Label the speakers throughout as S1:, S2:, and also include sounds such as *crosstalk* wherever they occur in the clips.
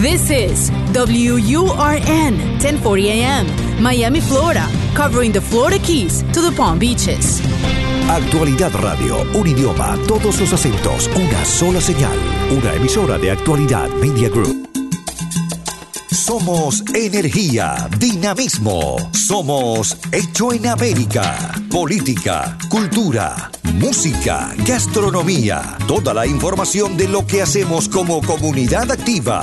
S1: This is WURN 1040 AM, Miami, Florida, covering the Florida Keys to the Palm Beaches.
S2: Actualidad Radio, un idioma, todos los acentos, una sola señal. Una emisora de Actualidad Media Group. Somos energía, dinamismo. Somos Hecho en América. Política, cultura, música, gastronomía. Toda la información de lo que hacemos como comunidad activa.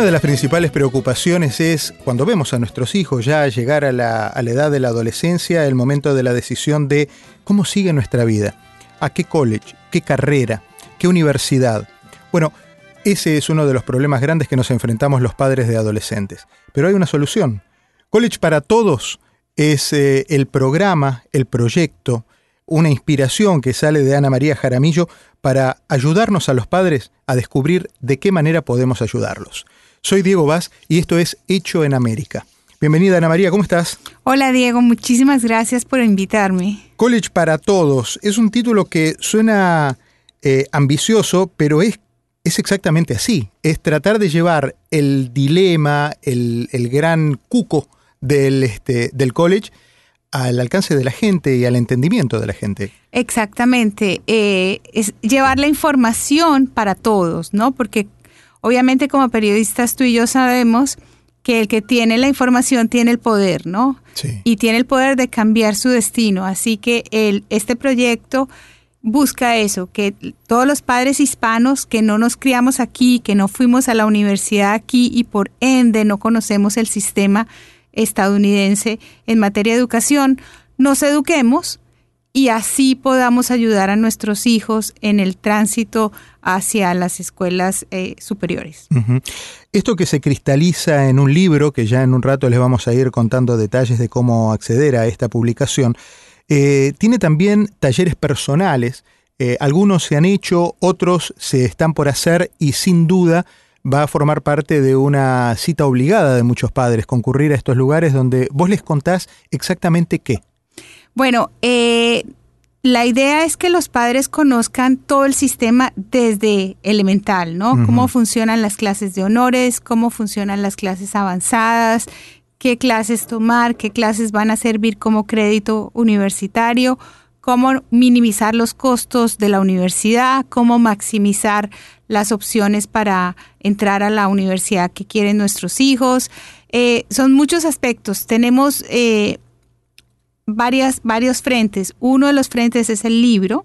S3: Una de las principales preocupaciones es cuando vemos a nuestros hijos ya llegar a la, edad de la adolescencia, el momento de la decisión de cómo sigue nuestra vida a qué college, qué carrera, qué universidad. Bueno, ese es uno de los problemas grandes que nos enfrentamos los padres de adolescentes. Pero hay una solución. College para Todos es eh, el programa, el proyecto, una inspiración que sale de Ana María Jaramillo para ayudarnos a los padres a descubrir de qué manera podemos ayudarlos. Soy Diego Vaz y esto es Hecho en América. Bienvenida Ana María, ¿cómo estás?
S4: Hola Diego, muchísimas gracias por invitarme.
S3: College para Todos es un título que suena eh, ambicioso, pero es, es exactamente así. Es tratar de llevar el dilema, el, gran cuco del, este, del college al alcance de la gente y al entendimiento de la gente.
S4: Exactamente, eh, es llevar la información para todos, ¿no? Porque obviamente como periodistas tú y yo sabemos que el que tiene la información tiene el poder, ¿no? Sí. Y tiene el poder de cambiar su destino. Así que el, este proyecto busca eso, que todos los padres hispanos que no nos criamos aquí, que no fuimos a la universidad aquí y por ende no conocemos el sistema estadounidense en materia de educación, nos eduquemos y así podamos ayudar a nuestros hijos en el tránsito hacia las escuelas eh, superiores.
S3: Esto que se cristaliza en un libro, que ya en un rato les vamos a ir contando detalles de cómo acceder a esta publicación, eh, tiene también talleres personales. Eh, algunos se han hecho, otros se están por hacer y sin duda va a formar parte de una cita obligada de muchos padres, concurrir a estos lugares donde vos les contás exactamente qué.
S4: Bueno, eh, la idea es que los padres conozcan todo el sistema desde elemental, ¿no? Cómo funcionan las clases de honores, cómo funcionan las clases avanzadas, qué clases tomar, qué clases van a servir como crédito universitario, cómo minimizar los costos de la universidad, cómo maximizar las opciones para entrar a la universidad que quieren nuestros hijos. Eh, son muchos aspectos. Tenemos eh, varias, varios frentes. Uno de los frentes es el libro,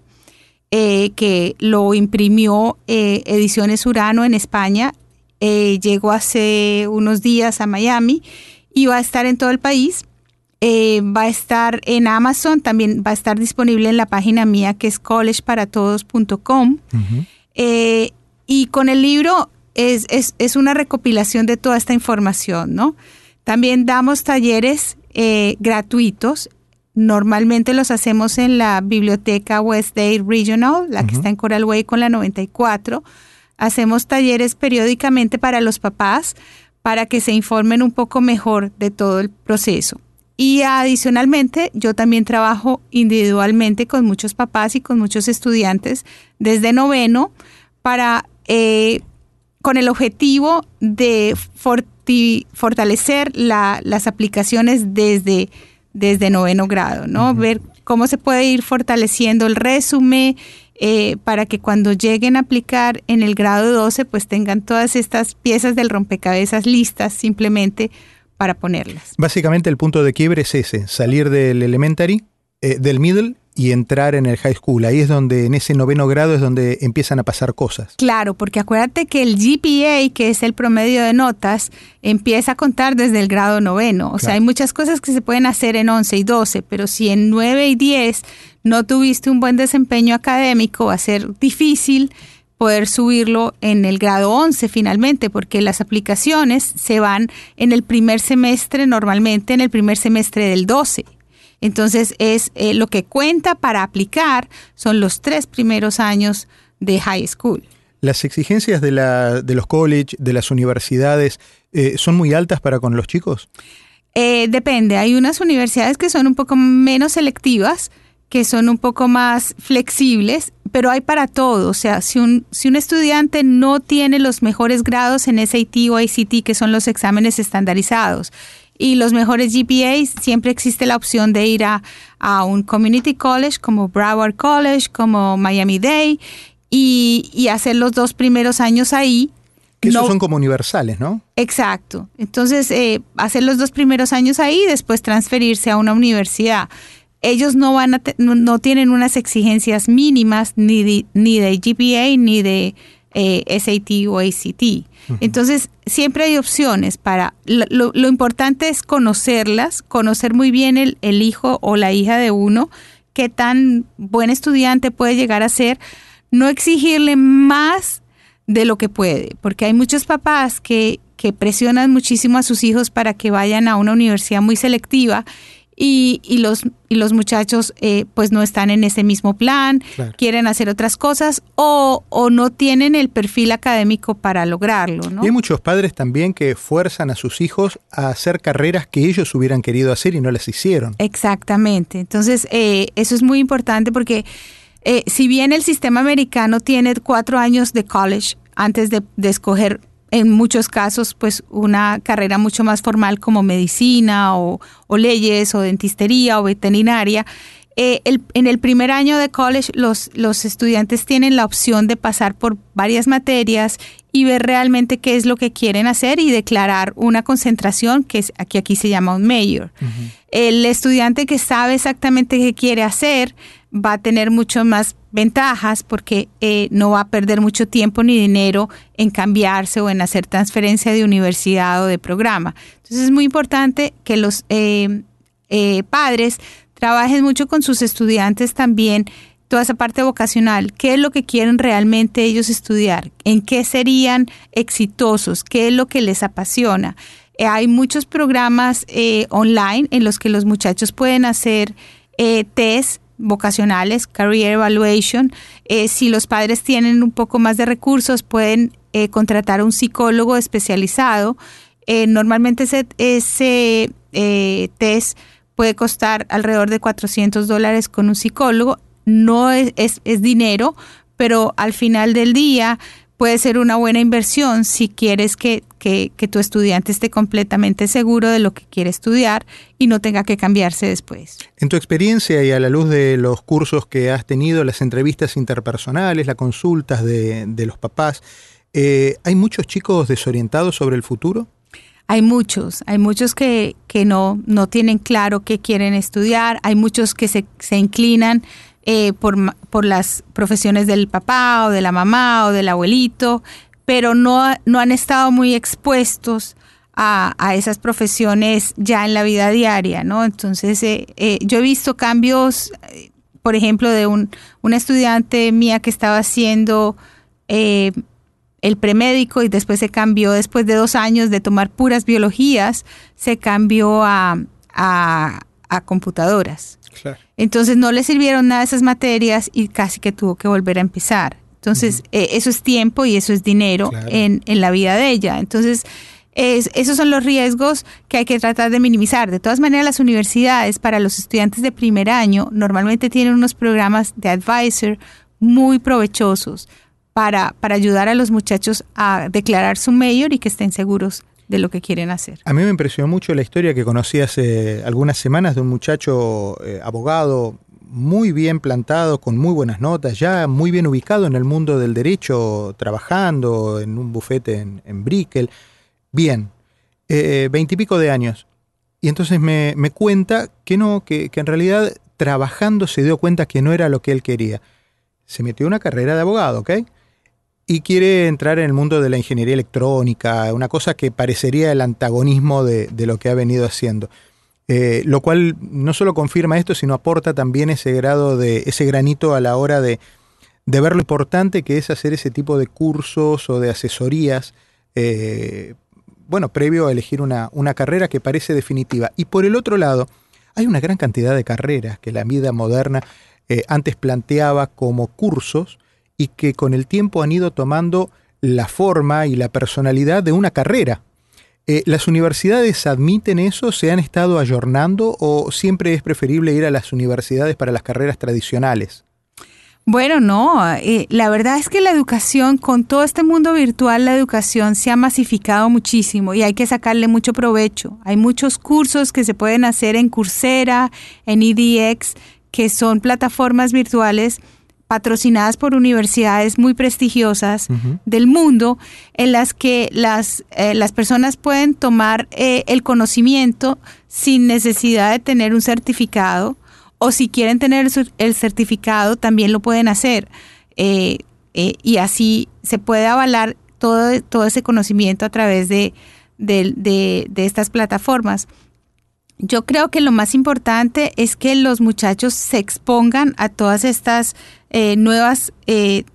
S4: eh, que lo imprimió eh, Ediciones Urano en España. Eh, llegó hace unos días a Miami y va a estar en todo el país. va a estar en Amazon, también va a estar disponible en la página mía que es collegeparatodos.com. y con el libro es, es, es, una recopilación de toda esta información, ¿no? También damos talleres gratuitos Normalmente los hacemos en la biblioteca West Day Regional, la que está en Coral Way con la 94. Hacemos talleres periódicamente para los papás para que se informen un poco mejor de todo el proceso. Y adicionalmente, yo también trabajo individualmente con muchos papás y con muchos estudiantes desde noveno para, eh, con el objetivo de fortalecer las aplicaciones desde desde noveno grado, ¿no? Ver cómo se puede ir fortaleciendo el resumen eh, para que cuando lleguen a aplicar en el grado 12, pues tengan todas estas piezas del rompecabezas listas simplemente para ponerlas.
S3: Básicamente el punto de quiebre es ese, salir del elementary, eh, del middle y entrar en el high school. Ahí es donde, en ese noveno grado, es donde empiezan a pasar cosas.
S4: Claro, porque acuérdate que el GPA, que es el promedio de notas, empieza a contar desde el grado noveno. O sea, hay muchas cosas que se pueden hacer en 11 y 12, pero si en 9 y 10 no tuviste un buen desempeño académico, va a ser difícil poder subirlo en el grado 11 finalmente, porque las aplicaciones se van en el primer semestre, normalmente en el primer semestre del 12. Entonces es eh, lo que cuenta para aplicar son los tres primeros años de high school.
S3: ¿Las exigencias de, la, de los college, de las universidades, eh, son muy altas para con los chicos?
S4: Eh, depende, hay unas universidades que son un poco menos selectivas, que son un poco más flexibles, pero hay para todo. O sea, si un, si un estudiante no tiene los mejores grados en SAT o ACT, que son los exámenes estandarizados, y los mejores GPAs, siempre existe la opción de ir a, a un community college como Broward College, como Miami Day, y, y hacer los dos primeros años ahí.
S3: Que esos son como universales, ¿no?
S4: Exacto. Entonces, eh, hacer los dos primeros años ahí y después transferirse a una universidad ellos no van a no, tienen unas exigencias mínimas ni de, ni de GPA ni de eh, SAT o ACT. Entonces, siempre hay opciones para... Lo, importante es conocerlas, conocer muy bien el, el, hijo o la hija de uno, qué tan buen estudiante puede llegar a ser, no exigirle más de lo que puede, porque hay muchos papás que, que presionan muchísimo a sus hijos para que vayan a una universidad muy selectiva y, y, los, y los muchachos eh, pues no están en ese mismo plan, quieren hacer otras cosas o, o, no tienen el perfil académico para lograrlo. ¿no?
S3: Y hay muchos padres también que fuerzan a sus hijos a hacer carreras que ellos hubieran querido hacer y no las hicieron.
S4: Exactamente, entonces eh, eso es muy importante porque eh, si bien el sistema americano tiene cuatro años de college antes de, de escoger en muchos casos, pues una carrera mucho más formal como medicina o, leyes o dentistería o veterinaria. Eh, en el primer año de college los, los estudiantes tienen la opción de pasar por varias materias y ver realmente qué es lo que quieren hacer y declarar una concentración que es, aquí, aquí se llama un major. El estudiante que sabe exactamente qué quiere hacer va a tener mucho más ventajas porque eh, no va a perder mucho tiempo ni dinero en cambiarse o en hacer transferencia de universidad o de programa. Entonces es muy importante que los eh, padres trabajen mucho con sus estudiantes también toda esa parte vocacional, qué es lo que quieren realmente ellos estudiar, en qué serían exitosos, qué es lo que les apasiona. hay muchos programas online en los que los muchachos pueden hacer test vocacionales, Career Evaluation. Eh, si los padres tienen un poco más de recursos, pueden eh, contratar a un psicólogo especializado. Eh, normalmente ese, ese test puede costar alrededor de 400 dólares con un psicólogo. No es, es dinero, pero al final del día puede ser una buena inversión si quieres que, que, tu estudiante esté completamente seguro de lo que quiere estudiar y no tenga que cambiarse después.
S3: En tu experiencia y a la luz de los cursos que has tenido, las entrevistas interpersonales, las consultas de, de los papás, eh, ¿hay muchos chicos desorientados sobre el futuro?
S4: Hay muchos, hay muchos que, que no, no tienen claro qué quieren estudiar, hay muchos que se, se inclinan eh, por, por, las profesiones del papá o de la mamá o del abuelito, pero no, no han estado muy expuestos a, a, esas profesiones ya en la vida diaria, ¿no? Entonces, eh, eh, yo he visto cambios, por ejemplo, de un, una estudiante mía que estaba haciendo el premédico y después se cambió, después de dos años de tomar puras biologías, se cambió a, a, a computadoras. Entonces no le sirvieron nada esas materias y casi que tuvo que volver a empezar. Entonces eh, eso es tiempo y eso es dinero en, en, la vida de ella. Entonces es, esos son los riesgos que hay que tratar de minimizar. De todas maneras, las universidades para los estudiantes de primer año normalmente tienen unos programas de advisor muy provechosos para, para ayudar a los muchachos a declarar su mayor y que estén seguros de lo que quieren hacer.
S3: A mí me impresionó mucho la historia que conocí hace algunas semanas de un muchacho eh, abogado muy bien plantado, con muy buenas notas, ya muy bien ubicado en el mundo del derecho, trabajando en un bufete en, en Brickell. Bien, eh, veintipico de años. Y entonces me, me cuenta que no, que, que en realidad trabajando se dio cuenta que no era lo que él quería. Se metió una carrera de abogado, ¿ok? Y quiere entrar en el mundo de la ingeniería electrónica, una cosa que parecería el antagonismo de, lo que ha venido haciendo. Eh, lo cual no solo confirma esto, sino aporta también ese grado de, ese granito a la hora de, ver lo importante que es hacer ese tipo de cursos o de asesorías, eh, bueno, previo a elegir una, una carrera que parece definitiva. Y por el otro lado, hay una gran cantidad de carreras que la vida moderna eh, antes planteaba como cursos y que con el tiempo han ido tomando la forma y la personalidad de una carrera. Eh, ¿Las universidades admiten eso? ¿Se han estado ayornando o siempre es preferible ir a las universidades para las carreras tradicionales?
S4: Bueno, no, eh, la verdad es que la educación, con todo este mundo virtual, la educación se ha masificado muchísimo y hay que sacarle mucho provecho. Hay muchos cursos que se pueden hacer en Coursera, en EDX, que son plataformas virtuales patrocinadas por universidades muy prestigiosas del mundo, en las que las, eh, las personas pueden tomar eh, el conocimiento sin necesidad de tener un certificado o si quieren tener el certificado también lo pueden hacer. Eh, eh, y así se puede avalar todo, todo ese conocimiento a través de, de, estas plataformas. Yo creo que lo más importante es que los muchachos se expongan a todas estas eh, nuevas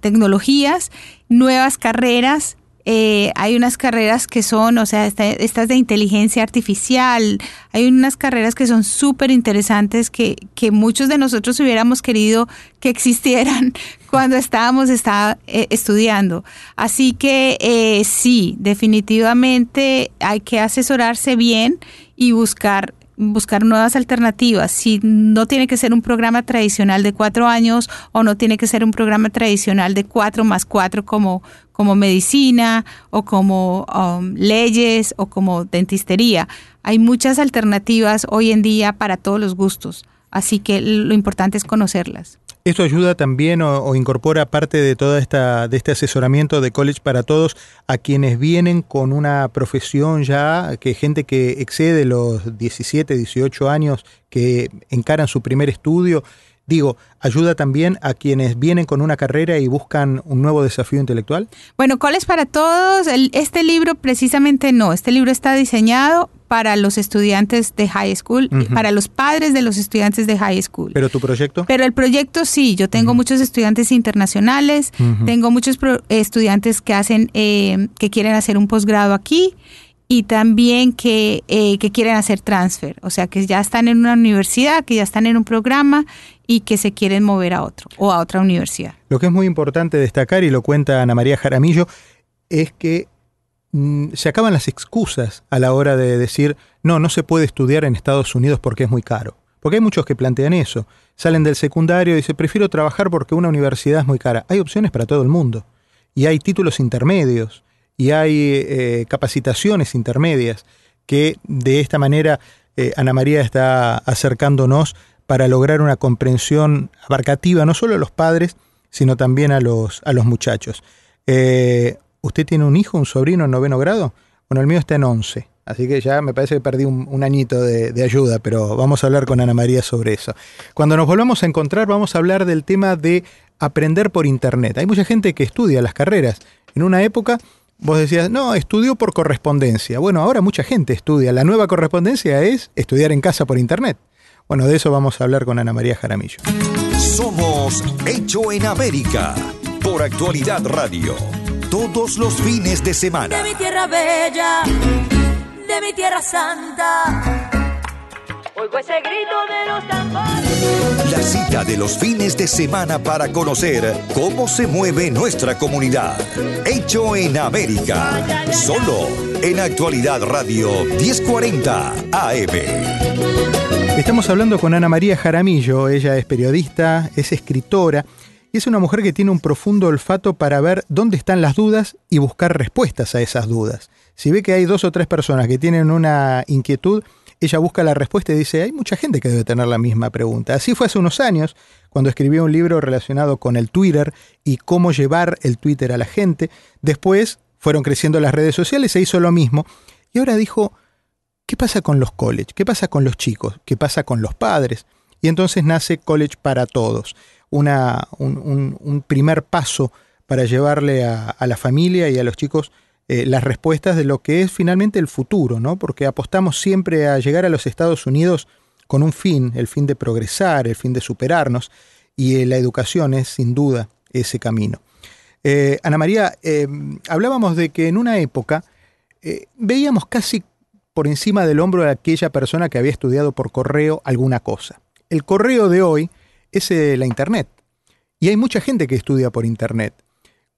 S4: tecnologías, nuevas carreras eh, hay unas carreras que son, o sea, estas de inteligencia artificial, hay unas carreras que son súper interesantes que, que, muchos de nosotros hubiéramos querido que existieran *laughs* cuando estábamos eh, estudiando. Así que eh, sí, definitivamente hay que asesorarse bien y buscar buscar nuevas alternativas. Si no tiene que ser un programa tradicional de cuatro años o no tiene que ser un programa tradicional de cuatro más cuatro como, como medicina o como um, leyes o como dentistería. Hay muchas alternativas hoy en día para todos los gustos, así que lo importante es conocerlas.
S3: ¿Esto ayuda también o, incorpora parte de toda esta de este asesoramiento de College para Todos a quienes vienen con una profesión ya, que gente que excede los 17, 18 años, que encaran su primer estudio? Digo, ¿ayuda también a quienes vienen con una carrera y buscan un nuevo desafío intelectual?
S4: Bueno, College para Todos, este libro precisamente no, este libro está diseñado para los estudiantes de high school, para los padres de los estudiantes de high school.
S3: ¿Pero tu proyecto?
S4: Pero el proyecto sí, yo tengo muchos estudiantes internacionales, tengo muchos estudiantes que hacen, eh, que quieren hacer un posgrado aquí y también que, eh, que quieren hacer transfer, o sea, que ya están en una universidad, que ya están en un programa y que se quieren mover a otro o a otra universidad.
S3: Lo que es muy importante destacar, y lo cuenta Ana María Jaramillo, es que Mm, se acaban las excusas a la hora de decir, no, no se puede estudiar en Estados Unidos porque es muy caro. Porque hay muchos que plantean eso. Salen del secundario y dicen, prefiero trabajar porque una universidad es muy cara. Hay opciones para todo el mundo. Y hay títulos intermedios. Y hay eh, capacitaciones intermedias que de esta manera eh, Ana María está acercándonos para lograr una comprensión abarcativa no solo a los padres, sino también a los, a los muchachos. Eh, ¿Usted tiene un hijo, un sobrino en noveno grado? Bueno, el mío está en once. Así que ya me parece que perdí un, añito de, de, ayuda, pero vamos a hablar con Ana María sobre eso. Cuando nos volvamos a encontrar, vamos a hablar del tema de aprender por Internet. Hay mucha gente que estudia las carreras. En una época vos decías, no, estudió por correspondencia. Bueno, ahora mucha gente estudia. La nueva correspondencia es estudiar en casa por Internet. Bueno, de eso vamos a hablar con Ana María Jaramillo.
S2: Somos Hecho en América por Actualidad Radio todos los fines de semana.
S5: De mi tierra bella, de mi tierra santa. Oigo ese grito de los tambores.
S2: La cita de los fines de semana para conocer cómo se mueve nuestra comunidad. Hecho en América. Solo en Actualidad Radio 1040 AM.
S3: Estamos hablando con Ana María Jaramillo. Ella es periodista, es escritora y es una mujer que tiene un profundo olfato para ver dónde están las dudas y buscar respuestas a esas dudas. Si ve que hay dos o tres personas que tienen una inquietud, ella busca la respuesta y dice, hay mucha gente que debe tener la misma pregunta. Así fue hace unos años, cuando escribió un libro relacionado con el Twitter y cómo llevar el Twitter a la gente. Después fueron creciendo las redes sociales, e hizo lo mismo. Y ahora dijo, ¿qué pasa con los college? ¿Qué pasa con los chicos? ¿Qué pasa con los padres? Y entonces nace College para Todos, un, primer paso para llevarle a, la familia y a los chicos eh, las respuestas de lo que es finalmente el futuro, ¿no? Porque apostamos siempre a llegar a los Estados Unidos con un fin, el fin de progresar, el fin de superarnos, y eh, la educación es sin duda ese camino. Eh, Ana María, hablábamos de que en una época veíamos casi por encima del hombro de aquella persona que había estudiado por correo alguna cosa. El correo de hoy es eh, la Internet. Y hay mucha gente que estudia por Internet.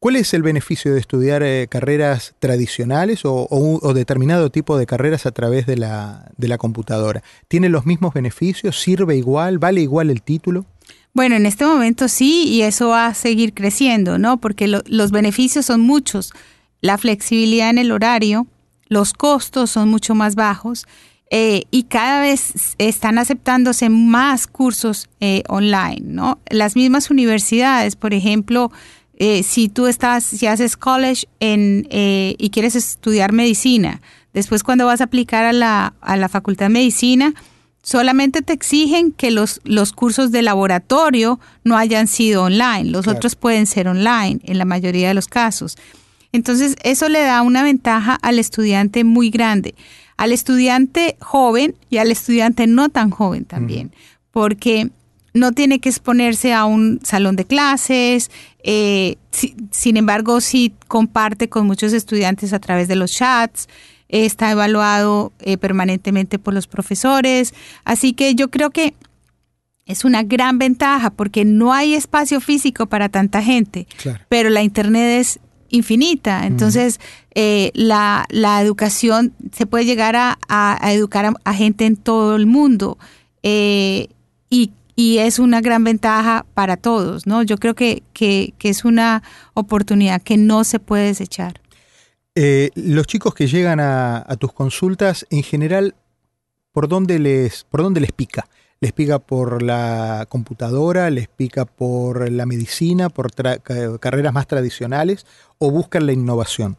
S3: ¿Cuál es el beneficio de estudiar eh, carreras tradicionales o, determinado tipo de carreras a través de la, computadora? ¿Tiene los mismos beneficios? ¿Sirve igual? ¿Vale igual el título?
S4: Bueno, en este momento sí, y eso va a seguir creciendo, ¿no? Porque los beneficios son muchos. La flexibilidad en el horario, los costos son mucho más bajos eh, y cada vez están aceptándose más cursos eh, online, ¿no? Las mismas universidades, por ejemplo, eh, si tú estás, si haces college en, y quieres estudiar medicina, después cuando vas a aplicar a la, a la facultad de medicina, solamente te exigen que los, los cursos de laboratorio no hayan sido online, los otros pueden ser online en la mayoría de los casos. Entonces, eso le da una ventaja al estudiante muy grande, al estudiante joven y al estudiante no tan joven también, porque no tiene que exponerse a un salón de clases, eh, sin embargo, sí comparte con muchos estudiantes a través de los chats, está evaluado eh, permanentemente por los profesores, así que yo creo que es una gran ventaja porque no hay espacio físico para tanta gente, pero la Internet es infinita, entonces eh, la, educación se puede llegar a, educar a, gente en todo el mundo. y y es una gran ventaja para todos, ¿no? Yo creo que, que, es una oportunidad que no se puede desechar.
S3: Eh, los chicos que llegan a, tus consultas, en general, ¿por dónde les, por dónde les pica? ¿Les pica por la computadora? ¿Les pica por la medicina? ¿Por carreras más tradicionales? ¿O buscan la innovación?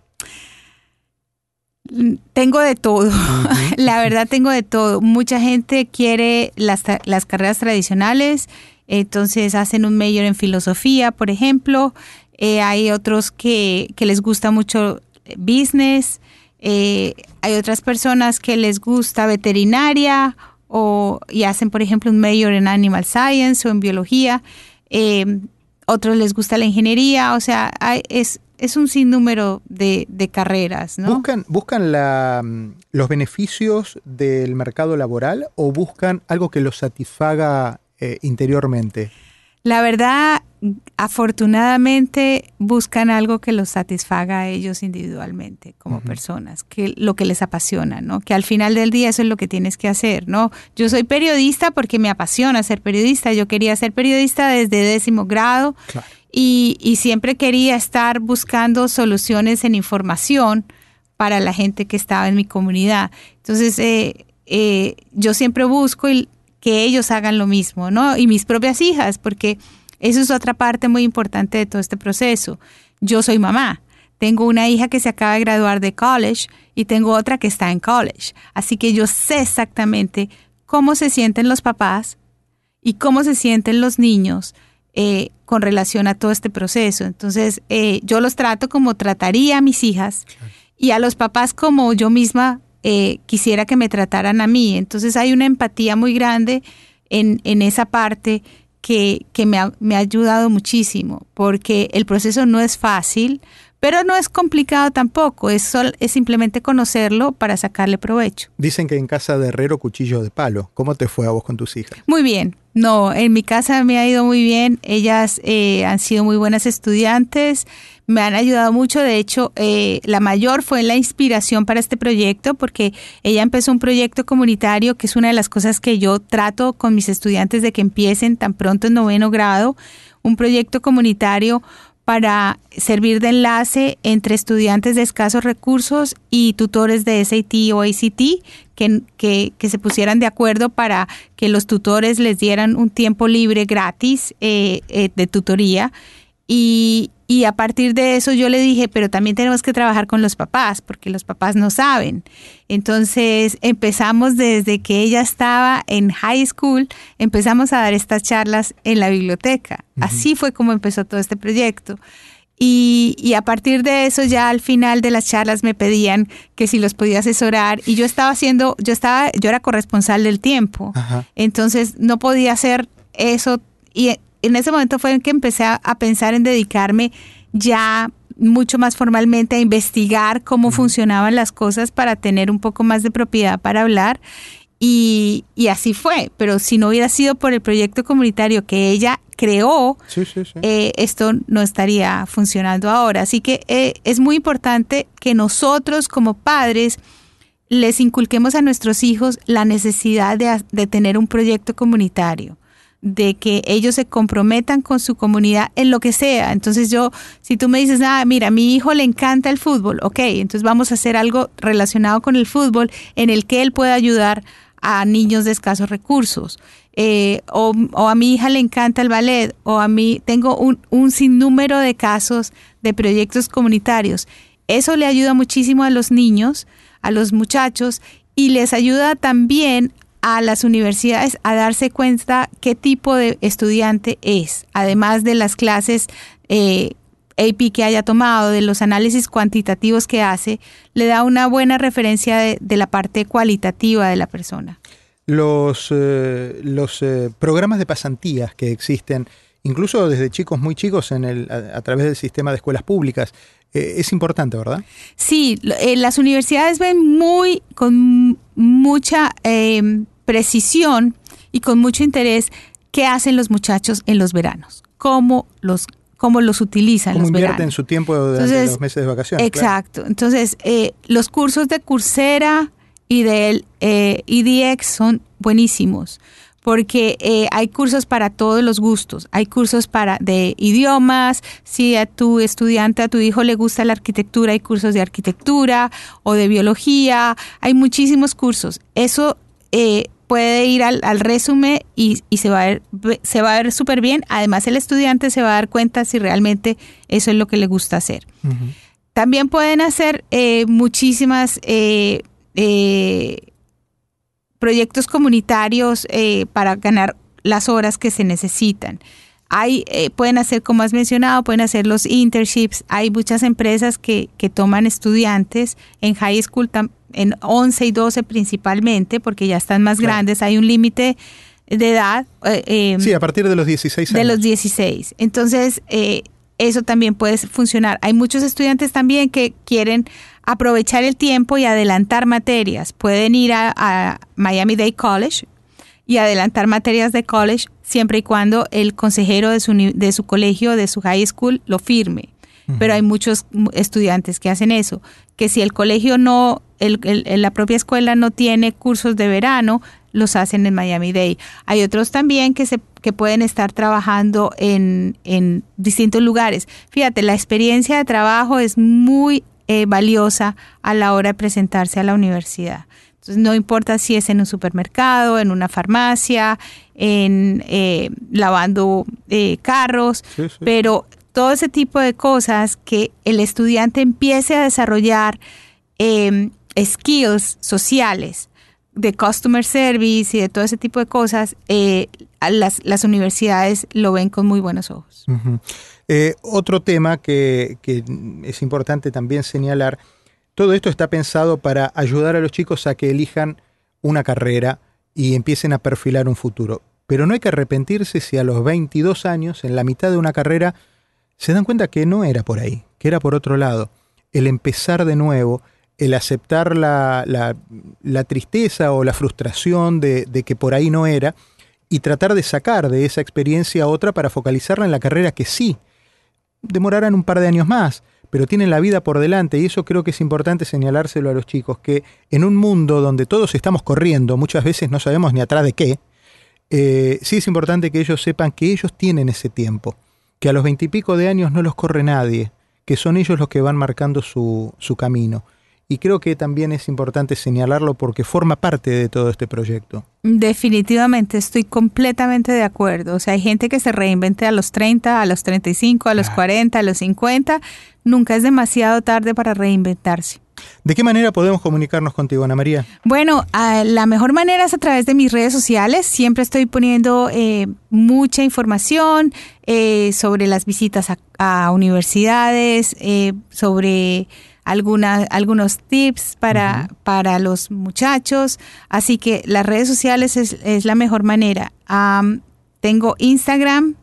S4: Tengo de todo, *laughs* la verdad tengo de todo. Mucha gente quiere las, las, carreras tradicionales, entonces hacen un mayor en filosofía, por ejemplo. Eh, hay otros que, que, les gusta mucho business. Eh, hay otras personas que les gusta veterinaria o, y hacen, por ejemplo, un mayor en animal science o en biología. Eh, otros les gusta la ingeniería, o sea, hay, es, es un sinnúmero de, carreras, ¿no?
S3: ¿Buscan, buscan la, los beneficios del mercado laboral o buscan algo que los satisfaga eh, interiormente?
S4: La verdad, afortunadamente buscan algo que los satisfaga a ellos individualmente como personas, que lo que les apasiona, ¿no? Que al final del día eso es lo que tienes que hacer, ¿no? Yo soy periodista porque me apasiona ser periodista. Yo quería ser periodista desde décimo grado y, siempre quería estar buscando soluciones en información para la gente que estaba en mi comunidad. Entonces, eh, eh, yo siempre busco que ellos hagan lo mismo, ¿no? Y mis propias hijas, porque eso es otra parte muy importante de todo este proceso. Yo soy mamá. Tengo una hija que se acaba de graduar de college y tengo otra que está en college. Así que yo sé exactamente cómo se sienten los papás y cómo se sienten los niños eh, con relación a todo este proceso. Entonces, eh, yo los trato como trataría a mis hijas y a los papás como yo misma eh, quisiera que me trataran a mí. Entonces, hay una empatía muy grande en, en esa parte que, que me, ha, me ha ayudado muchísimo, porque el proceso no es fácil, pero no es complicado tampoco, es, es simplemente conocerlo para sacarle provecho.
S3: Dicen que en casa de herrero cuchillo de palo. ¿Cómo te fue a vos con tus hijas?
S4: Muy bien, no, en mi casa me ha ido muy bien. Ellas eh, han sido muy buenas estudiantes, me han ayudado mucho. De hecho, eh, la mayor fue la inspiración para este proyecto porque ella empezó un proyecto comunitario que es una de las cosas que yo trato con mis estudiantes de que empiecen tan pronto en noveno grado, un proyecto comunitario para servir de enlace entre estudiantes de escasos recursos y tutores de SAT o ACT que, que, se pusieran de acuerdo para que los tutores les dieran un tiempo libre gratis eh, eh, de tutoría. Y, y a partir de eso yo le dije, pero también tenemos que trabajar con los papás, porque los papás no saben. Entonces empezamos desde que ella estaba en high school, empezamos a dar estas charlas en la biblioteca. Así fue como empezó todo este proyecto. Y, y, a partir de eso ya al final de las charlas me pedían que si los podía asesorar y yo estaba haciendo, yo estaba, yo era corresponsal del tiempo, entonces no podía hacer eso y en ese momento fue en que empecé a, pensar en dedicarme ya mucho más formalmente a investigar cómo funcionaban las cosas para tener un poco más de propiedad para hablar. Y, así fue, pero si no hubiera sido por el proyecto comunitario que ella creó, eh, esto no estaría funcionando ahora. Así que eh, es muy importante que nosotros como padres les inculquemos a nuestros hijos la necesidad de, de tener un proyecto comunitario de que ellos se comprometan con su comunidad en lo que sea. Entonces yo, si tú me dices, ah, mira, a mi hijo le encanta el fútbol, ok, entonces vamos a hacer algo relacionado con el fútbol en el que él pueda ayudar a niños de escasos recursos. Eh, o, a mi hija le encanta el ballet, o a mí tengo un, un sinnúmero de casos de proyectos comunitarios. Eso le ayuda muchísimo a los niños, a los muchachos, y les ayuda también a las universidades a darse cuenta qué tipo de estudiante es, además de las clases eh, AP que haya tomado, de los análisis cuantitativos que hace, le da una buena referencia de, la parte cualitativa de la persona.
S3: Los, eh, los eh, programas de pasantías que existen, incluso desde chicos muy chicos en el, a, través del sistema de escuelas públicas, es importante, ¿verdad?
S4: Sí, las universidades ven muy, con mucha precisión y con mucho interés qué hacen los muchachos en los veranos, cómo los cómo los utilizan
S3: ¿Cómo
S4: los
S3: invierten su tiempo durante los meses de vacaciones.
S4: Exacto. Entonces, eh, los cursos de Coursera y del eh, EDX son buenísimos porque eh, hay cursos para todos los gustos. Hay cursos para de idiomas, si a tu estudiante, a tu hijo le gusta la arquitectura, hay cursos de arquitectura o de biología, hay muchísimos cursos. Eso eh, puede ir al, resumen y, se va a ver, se va a ver súper bien. Además, el estudiante se va a dar cuenta si realmente eso es lo que le gusta hacer. También pueden hacer eh, muchísimas eh, eh, proyectos comunitarios para ganar las horas que se necesitan. Hay, pueden hacer, como has mencionado, pueden hacer los internships. Hay muchas empresas que, que toman estudiantes en high school en 11 y 12 principalmente, porque ya están más grandes, hay un límite de edad.
S3: Eh, em, sí, a partir de los 16
S4: años. De los 16. Entonces, eh, eso también puede funcionar. Hay muchos estudiantes también que quieren aprovechar el tiempo y adelantar materias. Pueden ir a, Miami Dade College y adelantar materias de college siempre y cuando el consejero de su, de su colegio, de su high school, lo firme. Pero hay muchos estudiantes que hacen eso, que si el colegio no el, la propia escuela no tiene cursos de verano, los hacen en Miami Day. Hay otros también que, se, que pueden estar trabajando en, en distintos lugares. Fíjate, la experiencia de trabajo es muy eh, valiosa a la hora de presentarse a la universidad. Entonces, no importa si es en un supermercado, en una farmacia, en eh, lavando eh, carros, pero todo ese tipo de cosas que el estudiante empiece a desarrollar eh, skills sociales de customer service y de todo ese tipo de cosas, eh, las, las, universidades lo ven con muy buenos ojos.
S3: Eh, otro tema que, es importante también señalar, todo esto está pensado para ayudar a los chicos a que elijan una carrera y empiecen a perfilar un futuro. Pero no hay que arrepentirse si a los 22 años, en la mitad de una carrera, se dan cuenta que no era por ahí, que era por otro lado. El empezar de nuevo, el aceptar la, la, tristeza o la frustración de, de, que por ahí no era y tratar de sacar de esa experiencia otra para focalizarla en la carrera que sí. Demorarán un par de años más, pero tienen la vida por delante y eso creo que es importante señalárselo a los chicos, que en un mundo donde todos estamos corriendo, muchas veces no sabemos ni atrás de qué, eh, sí es importante que ellos sepan que ellos tienen ese tiempo, que a los veintipico de años no los corre nadie, que son ellos los que van marcando su, su camino y creo que también es importante señalarlo porque forma parte de todo este proyecto.
S4: Definitivamente, estoy completamente de acuerdo. O sea, hay gente que se reinvente a los 30, a los 35, a los 40, a los 50. Nunca es demasiado tarde para reinventarse.
S3: ¿De qué manera podemos comunicarnos contigo, Ana María?
S4: Bueno, la mejor manera es a través de mis redes sociales. Siempre estoy poniendo eh, mucha información eh, sobre las visitas a, universidades, eh, sobre algunos tips para, para los muchachos. Así que las redes sociales es, la mejor manera. tengo Instagram.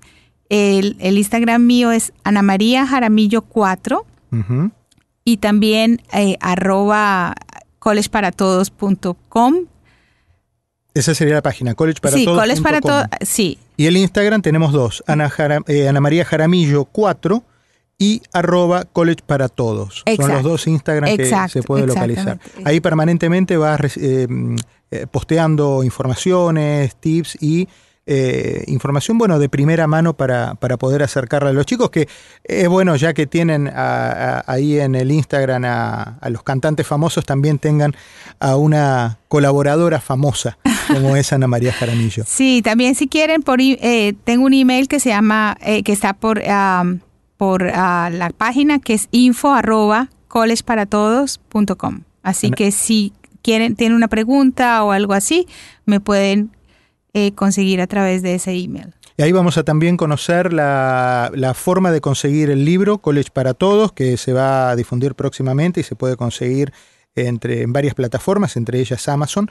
S4: El, Instagram mío es Ana María Jaramillo 4. y también eh, arroba collegeparatodos.com.
S3: Esa sería la página,
S4: college Sí, college para todos, sí.
S3: Y el Instagram tenemos dos, Ana, eh, Ana María Jaramillo 4 y arroba college para todos. Son los dos Instagram que se puede localizar. Ahí permanentemente vas eh, eh, posteando informaciones, tips y eh, información, bueno, de primera mano para, para, poder acercarle a los chicos, que es bueno, ya que tienen ahí en el Instagram a, los cantantes famosos, también tengan a una colaboradora famosa como es Ana María Jaramillo. *laughs*
S4: Sí, también si quieren, por, eh, tengo un email que se llama, eh, que está por, por la página, que es info arroba Así que si quieren, tienen una pregunta o algo así, me pueden eh, conseguir a través de ese email.
S3: Y ahí vamos a también conocer la, forma de conseguir el libro College para Todos, que se va a difundir próximamente y se puede conseguir entre, en varias plataformas, entre ellas Amazon,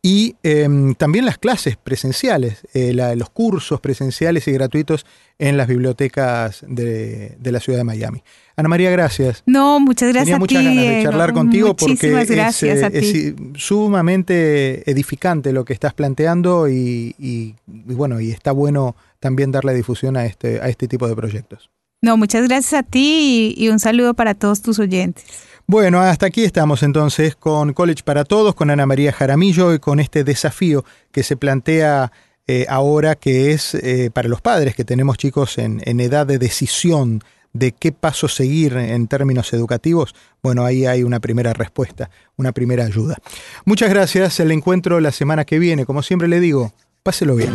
S3: y em, también las clases presenciales, eh, los cursos presenciales y gratuitos en las bibliotecas de, la ciudad de Miami. Ana María, gracias.
S4: No, muchas gracias
S3: Tenía muchas ganas de charlar contigo porque es, eh, sumamente edificante lo que estás planteando y, bueno, y está bueno también darle difusión a este, a este tipo de proyectos.
S4: No, muchas gracias a ti y un saludo para todos tus oyentes.
S3: Bueno, hasta aquí estamos entonces con College para Todos, con Ana María Jaramillo y con este desafío que se plantea eh, ahora, que es eh, para los padres que tenemos chicos en, en edad de decisión de qué paso seguir en términos educativos, bueno, ahí hay una primera respuesta, una primera ayuda. Muchas gracias, el encuentro la semana que viene, como siempre le digo, páselo bien.